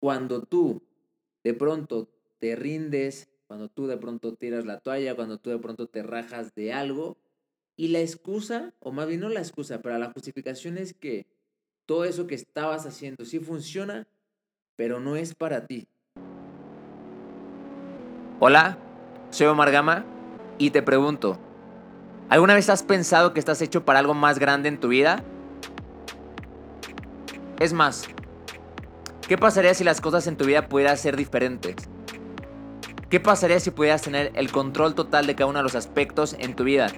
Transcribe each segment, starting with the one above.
cuando tú de pronto te rindes, cuando tú de pronto tiras la toalla, cuando tú de pronto te rajas de algo, y la excusa, o más bien no la excusa, pero la justificación es que todo eso que estabas haciendo sí funciona, pero no es para ti. Hola, soy Omar Gama y te pregunto, ¿alguna vez has pensado que estás hecho para algo más grande en tu vida? Es más, ¿qué pasaría si las cosas en tu vida pudieran ser diferentes? ¿Qué pasaría si pudieras tener el control total de cada uno de los aspectos en tu vida?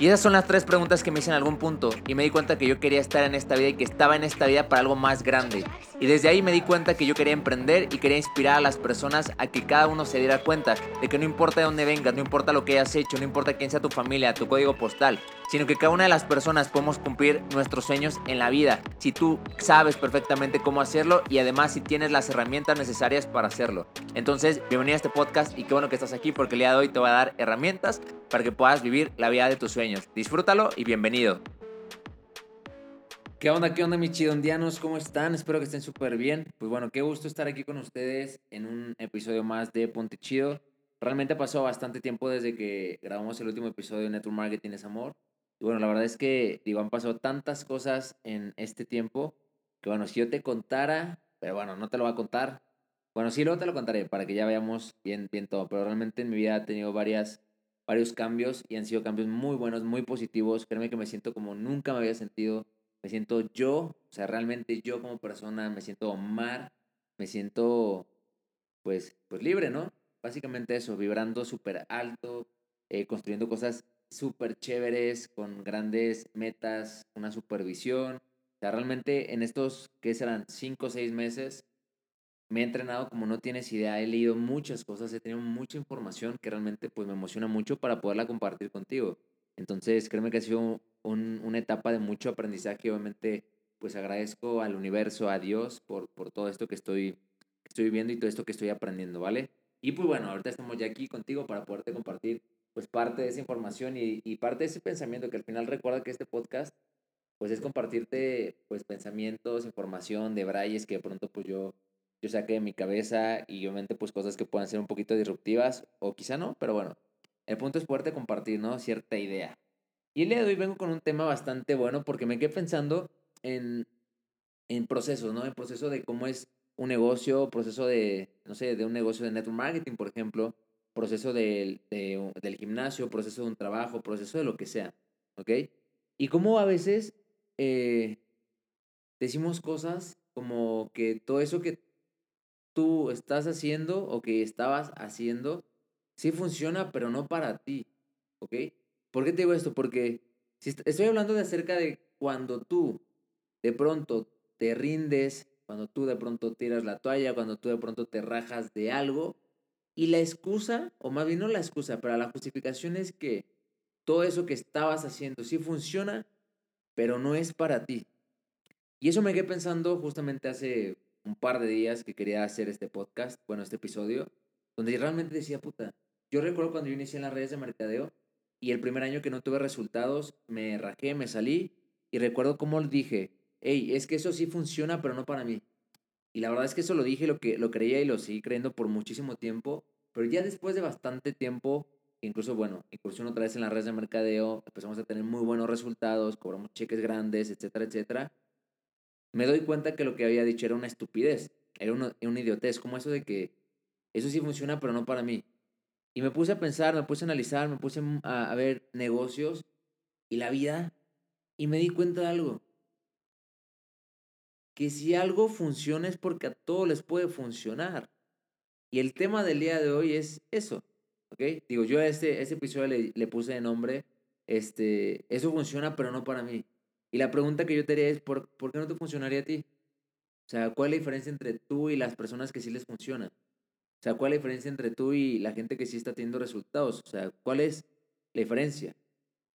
Y esas son las tres preguntas que me hice en algún punto y me di cuenta que yo quería estar en esta vida y que estaba en esta vida para algo más grande. Y desde ahí me di cuenta que yo quería emprender y quería inspirar a las personas a que cada uno se diera cuenta de que no importa de dónde vengas, no importa lo que hayas hecho, no importa quién sea tu familia, tu código postal, sino que cada una de las personas podemos cumplir nuestros sueños en la vida si tú sabes perfectamente cómo hacerlo y además si tienes las herramientas necesarias para hacerlo. Entonces, bienvenido a este podcast y qué bueno que estás aquí porque el día de hoy te voy a dar herramientas para que puedas vivir la vida de tus sueños. Disfrútalo y bienvenido. ¿Qué onda, qué onda, mis chidondianos? ¿Cómo están? Espero que estén súper bien. Pues bueno, qué gusto estar aquí con ustedes en un episodio más de Ponte Chido. Realmente pasó bastante tiempo desde que grabamos el último episodio de Network Marketing es Amor. Y bueno, la verdad es que, digo, han pasado tantas cosas en este tiempo que, bueno, si yo te contara, pero bueno, no te lo voy a contar. Bueno, sí, luego te lo contaré para que ya veamos bien, bien todo. Pero realmente en mi vida ha tenido varias, varios cambios y han sido cambios muy buenos, muy positivos. Créeme que me siento como nunca me había sentido me siento yo, o sea, realmente yo como persona, me siento Omar, me siento pues, pues libre, ¿no? Básicamente eso, vibrando súper alto, eh, construyendo cosas súper chéveres, con grandes metas, una supervisión. O sea, realmente en estos, ¿qué serán? Cinco o seis meses, me he entrenado como no tienes idea, he leído muchas cosas, he tenido mucha información que realmente pues me emociona mucho para poderla compartir contigo. Entonces, créeme que ha sido una etapa de mucho aprendizaje. Obviamente, pues agradezco al universo, a Dios, por, por todo esto que estoy, que estoy viviendo y todo esto que estoy aprendiendo, ¿vale? Y pues bueno, ahorita estamos ya aquí contigo para poderte compartir pues parte de esa información y, y parte de ese pensamiento que al final recuerda que este podcast pues es compartirte pues pensamientos, información de brayes que de pronto pues yo, yo saqué de mi cabeza y obviamente pues cosas que puedan ser un poquito disruptivas o quizá no, pero bueno, el punto es poderte compartir, ¿no? Cierta idea. Y el día de hoy vengo con un tema bastante bueno porque me quedé pensando en, en procesos, ¿no? En proceso de cómo es un negocio, proceso de, no sé, de un negocio de network marketing, por ejemplo, proceso del, del gimnasio, proceso de un trabajo, proceso de lo que sea, ¿ok? Y cómo a veces eh, decimos cosas como que todo eso que estás haciendo o que estabas haciendo, sí funciona, pero no para ti, ¿ok? ¿Por qué te digo esto? Porque si estoy hablando de acerca de cuando tú de pronto te rindes, cuando tú de pronto tiras la toalla, cuando tú de pronto te rajas de algo, y la excusa, o más bien no la excusa, pero la justificación es que todo eso que estabas haciendo sí funciona, pero no es para ti. Y eso me quedé pensando justamente hace un par de días que quería hacer este podcast, bueno, este episodio, donde realmente decía, puta, yo recuerdo cuando yo inicié en las redes de mercadeo, y el primer año que no tuve resultados, me rajé, me salí y recuerdo cómo dije, hey, es que eso sí funciona, pero no para mí. Y la verdad es que eso lo dije, lo, que, lo creía y lo seguí creyendo por muchísimo tiempo, pero ya después de bastante tiempo, incluso, bueno, incursión otra vez en las redes de mercadeo, empezamos a tener muy buenos resultados, cobramos cheques grandes, etcétera, etcétera, me doy cuenta que lo que había dicho era una estupidez, era una, una idiotez, como eso de que eso sí funciona, pero no para mí. Y me puse a pensar, me puse a analizar, me puse a, ver negocios y la vida y me di cuenta de algo. Que si algo funciona es porque a todos les puede funcionar. Y el tema del día de hoy es eso. ¿Ok? Digo, yo a este, este episodio le, le, puse de nombre, este, eso funciona, pero no para mí. Y la pregunta que yo te haría es, ¿por, ¿por qué no te funcionaría a ti? O sea, ¿cuál es la diferencia entre tú y las personas que sí les funciona? O sea, ¿cuál es la diferencia entre tú y la gente que sí está teniendo resultados? O sea, ¿cuál es la diferencia?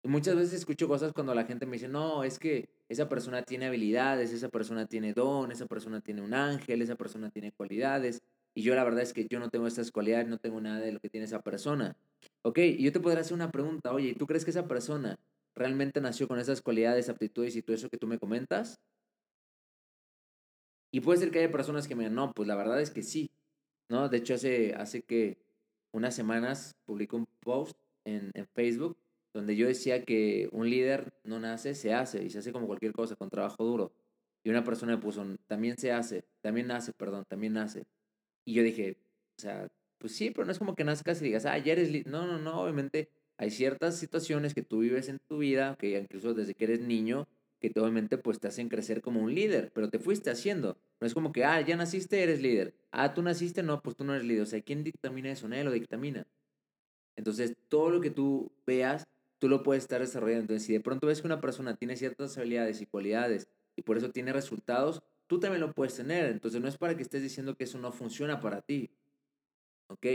Y muchas veces escucho cosas cuando la gente me dice, no, es que esa persona tiene habilidades, esa persona tiene don, esa persona tiene un ángel, esa persona tiene cualidades. Y yo la verdad es que yo no tengo estas cualidades, no tengo nada de lo que tiene esa persona. Ok, y yo te podría hacer una pregunta, oye, ¿tú crees que esa persona realmente nació con esas cualidades, aptitudes y todo eso que tú me comentas? Y puede ser que haya personas que me digan, no, pues la verdad es que sí. ¿no? De hecho, hace, hace que unas semanas publicó un post en, en Facebook donde yo decía que un líder no nace, se hace, y se hace como cualquier cosa, con trabajo duro. Y una persona me puso, también se hace, también nace, perdón, también nace. Y yo dije, o sea, pues sí, pero no es como que nazcas y digas, ah, ya eres líder. No, no, no, obviamente hay ciertas situaciones que tú vives en tu vida, que incluso desde que eres niño, que obviamente pues te hacen crecer como un líder, pero te fuiste haciendo. No es como que, ah, ya naciste, eres líder. Ah, tú naciste, no, pues tú no eres líder. O sea, ¿quién dictamina eso? Nadie lo dictamina. Entonces, todo lo que tú veas, tú lo puedes estar desarrollando. Entonces, si de pronto ves que una persona tiene ciertas habilidades y cualidades y por eso tiene resultados, tú también lo puedes tener. Entonces, no es para que estés diciendo que eso no funciona para ti. ¿Ok?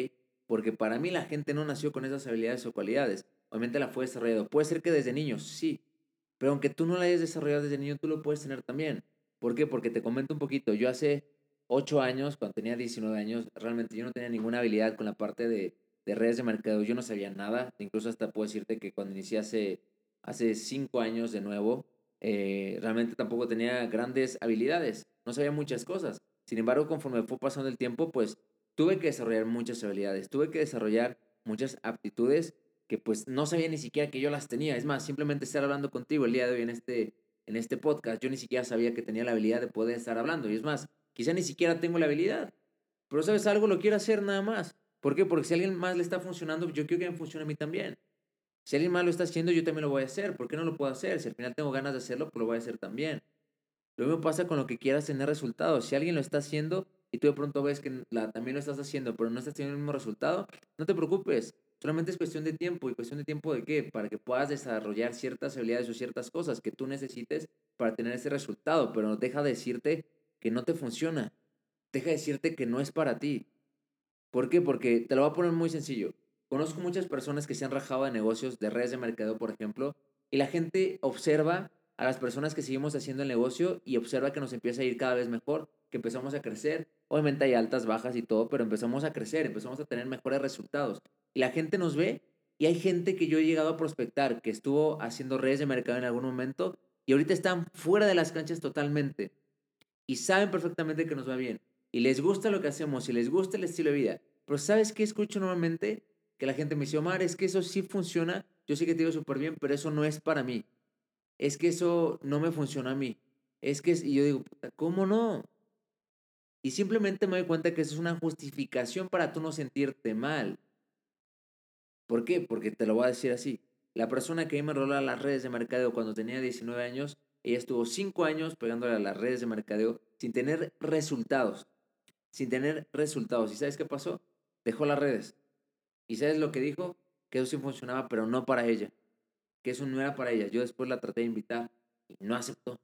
Porque para mí la gente no nació con esas habilidades o cualidades. Obviamente la fue desarrollado. Puede ser que desde niños, sí, pero aunque tú no la hayas desarrollado desde niño, tú lo puedes tener también. ¿Por qué? Porque te comento un poquito. Yo hace 8 años, cuando tenía 19 años, realmente yo no tenía ninguna habilidad con la parte de, de redes de mercado. Yo no sabía nada. Incluso hasta puedo decirte que cuando inicié hace, hace 5 años de nuevo, eh, realmente tampoco tenía grandes habilidades. No sabía muchas cosas. Sin embargo, conforme fue pasando el tiempo, pues tuve que desarrollar muchas habilidades. Tuve que desarrollar muchas aptitudes que pues no sabía ni siquiera que yo las tenía. Es más, simplemente estar hablando contigo el día de hoy en este, en este podcast, yo ni siquiera sabía que tenía la habilidad de poder estar hablando. Y es más, quizá ni siquiera tengo la habilidad. Pero sabes algo, lo quiero hacer nada más. ¿Por qué? Porque si a alguien más le está funcionando, yo quiero que me funcione a mí también. Si alguien más lo está haciendo, yo también lo voy a hacer. ¿Por qué no lo puedo hacer? Si al final tengo ganas de hacerlo, pues lo voy a hacer también. Lo mismo pasa con lo que quieras tener resultados. Si alguien lo está haciendo y tú de pronto ves que la, también lo estás haciendo, pero no estás teniendo el mismo resultado, no te preocupes. Solamente es cuestión de tiempo. ¿Y cuestión de tiempo de qué? Para que puedas desarrollar ciertas habilidades o ciertas cosas que tú necesites para tener ese resultado. Pero deja de decirte que no te funciona. Deja de decirte que no es para ti. ¿Por qué? Porque te lo voy a poner muy sencillo. Conozco muchas personas que se han rajado de negocios, de redes de mercado, por ejemplo, y la gente observa a las personas que seguimos haciendo el negocio y observa que nos empieza a ir cada vez mejor, que empezamos a crecer. Obviamente hay altas, bajas y todo, pero empezamos a crecer, empezamos a tener mejores resultados y la gente nos ve y hay gente que yo he llegado a prospectar, que estuvo haciendo redes de mercado en algún momento y ahorita están fuera de las canchas totalmente y saben perfectamente que nos va bien y les gusta lo que hacemos y les gusta el estilo de vida. Pero ¿sabes qué escucho normalmente? Que la gente me dice, Omar, es que eso sí funciona, yo sé que te digo súper bien, pero eso no es para mí. Es que eso no me funciona a mí. Es que, y yo digo, ¿cómo no? Y simplemente me doy cuenta que eso es una justificación para tú no sentirte mal. ¿Por qué? Porque te lo voy a decir así. La persona que me enroló a las redes de mercadeo cuando tenía 19 años, ella estuvo 5 años pegándole a las redes de mercadeo sin tener resultados. Sin tener resultados. ¿Y sabes qué pasó? Dejó las redes. ¿Y sabes lo que dijo? Que eso sí funcionaba, pero no para ella. Que eso no era para ella. Yo después la traté de invitar y no aceptó.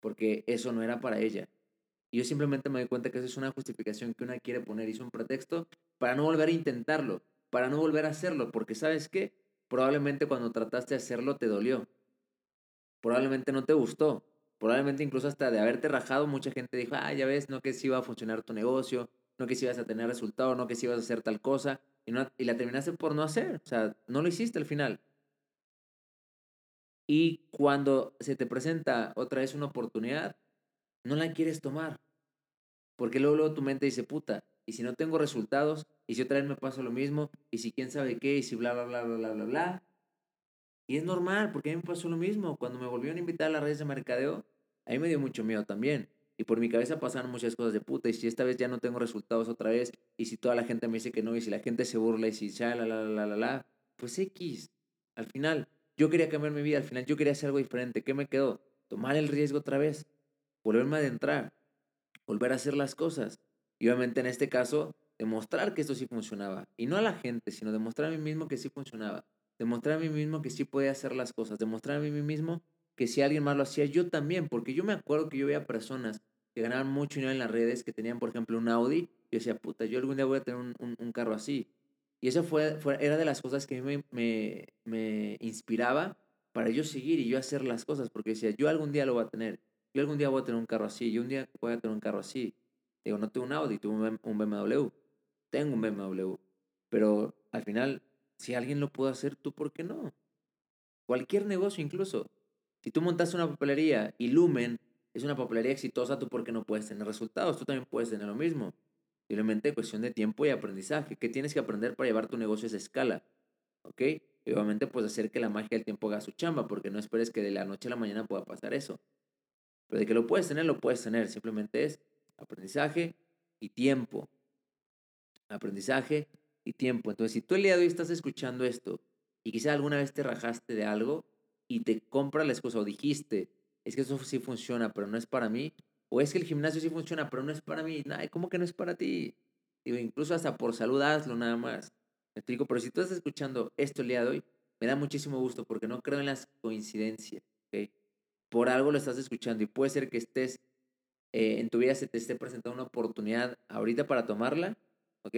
Porque eso no era para ella. Yo simplemente me doy cuenta que eso es una justificación que una quiere poner. Hizo un pretexto para no volver a intentarlo para no volver a hacerlo, porque sabes qué, probablemente cuando trataste de hacerlo te dolió, probablemente no te gustó, probablemente incluso hasta de haberte rajado mucha gente dijo, ah, ya ves, no que si iba a funcionar tu negocio, no que si ibas a tener resultado, no que si ibas a hacer tal cosa, y, no, y la terminaste por no hacer, o sea, no lo hiciste al final. Y cuando se te presenta otra vez una oportunidad, no la quieres tomar. Porque luego, luego tu mente dice, puta, y si no tengo resultados, y si otra vez me pasa lo mismo, y si quién sabe qué, y si bla, bla, bla, bla, bla, bla, bla. Y es normal, porque a mí me pasó lo mismo. Cuando me volvieron a invitar a las redes de mercadeo, a mí me dio mucho miedo también. Y por mi cabeza pasaron muchas cosas de puta. Y si esta vez ya no tengo resultados otra vez, y si toda la gente me dice que no, y si la gente se burla, y si ya, la, la, la, la, la, pues X. Al final, yo quería cambiar mi vida, al final yo quería hacer algo diferente. ¿Qué me quedó? Tomar el riesgo otra vez, volverme a adentrar, volver a hacer las cosas. Y obviamente en este caso, demostrar que esto sí funcionaba. Y no a la gente, sino demostrar a mí mismo que sí funcionaba. Demostrar a mí mismo que sí podía hacer las cosas. Demostrar a mí mismo que si alguien más lo hacía, yo también. Porque yo me acuerdo que yo veía personas que ganaban mucho dinero en las redes, que tenían, por ejemplo, un Audi. Yo decía, puta, yo algún día voy a tener un, carro así. Y eso fue, fue, era de las cosas que mí me, me, inspiraba para yo seguir y yo hacer las cosas. Porque decía, yo algún día lo voy a tener. Yo algún día voy a tener un carro así. Yo un día voy a tener un carro así. Digo, no tengo un Audi, tengo un BMW tengo un BMW. Pero al final, si alguien lo pudo hacer, ¿tú por qué no? Cualquier negocio incluso. Si tú montas una papelería y Lumen es una papelería exitosa, tú porque no puedes tener resultados, tú también puedes tener lo mismo. Simplemente cuestión de tiempo y aprendizaje. ¿Qué tienes que aprender para llevar tu negocio a esa escala? ¿Ok? Y obviamente, pues hacer que la magia del tiempo haga su chamba, porque no esperes que de la noche a la mañana pueda pasar eso. Pero de que lo puedes tener, lo puedes tener. Simplemente es aprendizaje y tiempo. Aprendizaje y tiempo. Entonces, si tú el día de hoy estás escuchando esto y quizá alguna vez te rajaste de algo y te compra la excusa o dijiste, es que eso sí funciona, pero no es para mí, o es que el gimnasio sí funciona, pero no es para mí, nada, ¿cómo que no es para ti? Digo, incluso hasta por salud hazlo nada más. Me explico, pero si tú estás escuchando esto el día de hoy, me da muchísimo gusto porque no creo en las coincidencias, ¿ok? Por algo lo estás escuchando y puede ser que estés, eh, en tu vida se te esté presentando una oportunidad ahorita para tomarla, ¿ok?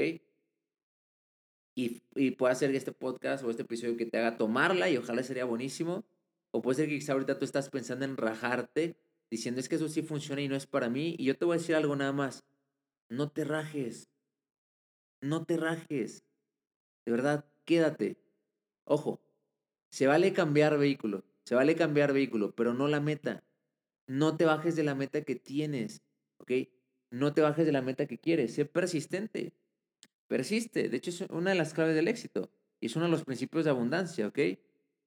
Y, y puede ser que este podcast o este episodio que te haga tomarla y ojalá sería buenísimo. O puede ser que quizá ahorita tú estás pensando en rajarte, diciendo es que eso sí funciona y no es para mí. Y yo te voy a decir algo nada más. No te rajes. No te rajes. De verdad, quédate. Ojo, se vale cambiar vehículo, se vale cambiar vehículo, pero no la meta. No te bajes de la meta que tienes, ¿ok? No te bajes de la meta que quieres. Sé persistente. Persiste. De hecho, es una de las claves del éxito. Y es uno de los principios de abundancia, ¿ok?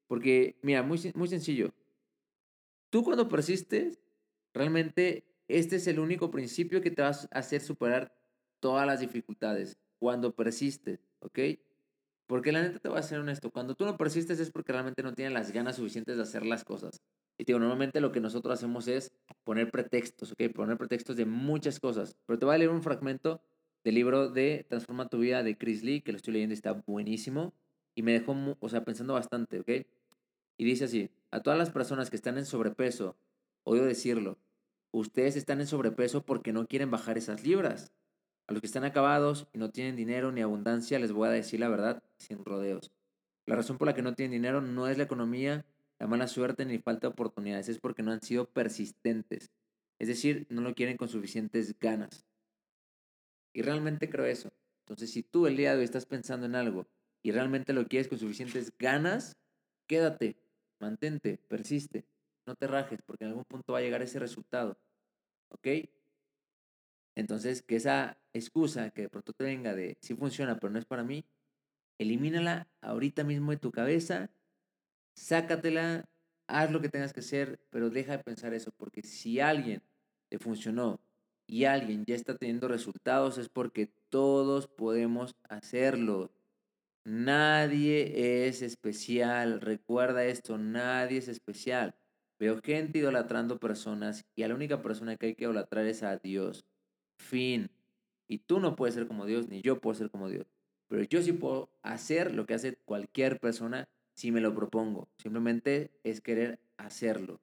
Porque, mira, muy, muy sencillo. Tú cuando persistes, realmente este es el único principio que te va a hacer superar todas las dificultades. Cuando persistes, ¿ok? Porque la neta te voy a ser honesto. Cuando tú no persistes es porque realmente no tienes las ganas suficientes de hacer las cosas. Y digo, normalmente lo que nosotros hacemos es poner pretextos, ¿ok? Poner pretextos de muchas cosas. Pero te voy a leer un fragmento del libro de Transforma tu vida de Chris Lee, que lo estoy leyendo y está buenísimo. Y me dejó, o sea, pensando bastante, ¿ok? Y dice así, a todas las personas que están en sobrepeso, odio decirlo, ustedes están en sobrepeso porque no quieren bajar esas libras. A los que están acabados y no tienen dinero ni abundancia, les voy a decir la verdad sin rodeos. La razón por la que no tienen dinero no es la economía, la mala suerte ni falta de oportunidades, es porque no han sido persistentes. Es decir, no lo quieren con suficientes ganas. Y realmente creo eso. Entonces, si tú el día de hoy estás pensando en algo y realmente lo quieres con suficientes ganas, quédate, mantente, persiste, no te rajes, porque en algún punto va a llegar ese resultado. ¿Ok? Entonces, que esa excusa que de pronto te venga de si funciona, pero no es para mí, elimínala ahorita mismo de tu cabeza, sácatela, haz lo que tengas que hacer, pero deja de pensar eso, porque si alguien te funcionó y alguien ya está teniendo resultados es porque todos podemos hacerlo. Nadie es especial, recuerda esto, nadie es especial. Veo gente idolatrando personas y a la única persona que hay que idolatrar es a Dios. Fin. Y tú no puedes ser como Dios, ni yo puedo ser como Dios. Pero yo sí puedo hacer lo que hace cualquier persona si me lo propongo. Simplemente es querer hacerlo.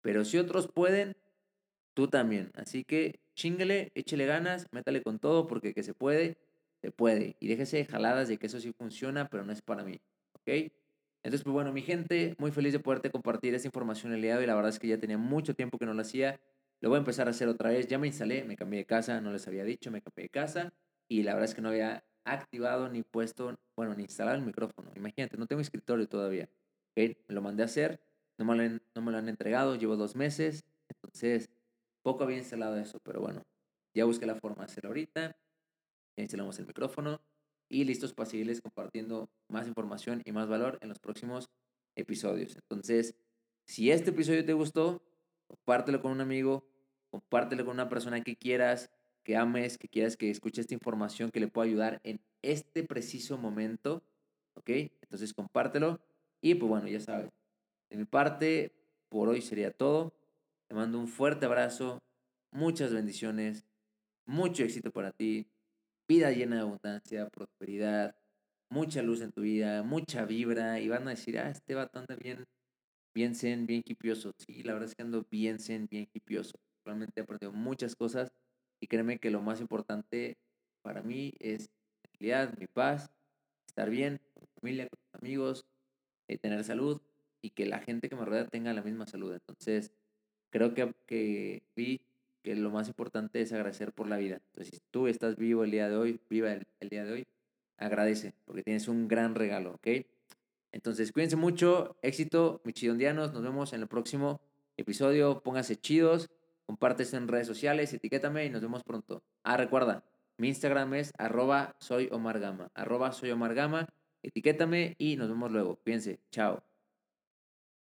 Pero si otros pueden, tú también. Así que chingale, échele ganas, métale con todo, porque que se puede, se puede. Y déjese de jaladas de que eso sí funciona, pero no es para mí. ¿Ok? Entonces, pues bueno, mi gente, muy feliz de poderte compartir esta información el día de hoy. La verdad es que ya tenía mucho tiempo que no lo hacía. Lo voy a empezar a hacer otra vez. Ya me instalé, me cambié de casa, no les había dicho, me cambié de casa. Y la verdad es que no había activado ni puesto, bueno, ni instalado el micrófono. Imagínate, no tengo escritorio todavía. ¿Ok? Me lo mandé a hacer, no me lo, no me lo han entregado, llevo dos meses. Entonces, poco había instalado eso, pero bueno, ya busqué la forma de hacerlo ahorita. Ya instalamos el micrófono y listos para seguirles compartiendo más información y más valor en los próximos episodios. Entonces, si este episodio te gustó, compártelo con un amigo, compártelo con una persona que quieras, que ames, que quieras que escuche esta información que le pueda ayudar en este preciso momento. ¿Ok? Entonces, compártelo. Y pues bueno, ya sabes, de mi parte, por hoy sería todo. Te mando un fuerte abrazo, muchas bendiciones, mucho éxito para ti, vida llena de abundancia, prosperidad, mucha luz en tu vida, mucha vibra y van a decir, ah, este vato anda bien, bien zen, bien hipioso. Sí, la verdad es que ando bien zen, bien hipioso. Realmente he aprendido muchas cosas y créeme que lo más importante para mí es tranquilidad, mi paz, estar bien con mi familia, con mis amigos, eh, tener salud y que la gente que me rodea tenga la misma salud. Entonces, creo que, que vi que lo más importante es agradecer por la vida. Entonces, si tú estás vivo el día de hoy, viva el, día de hoy, agradece, porque tienes un gran regalo, ¿ok? Entonces, cuídense mucho, éxito, mis chidondianos, nos vemos en el próximo episodio, pónganse chidos comparte en redes sociales, etiquétame y nos vemos pronto. Ah, recuerda, mi Instagram es arroba soy arroba soy Omar Gama, etiquétame y nos vemos luego. Cuídense, chao.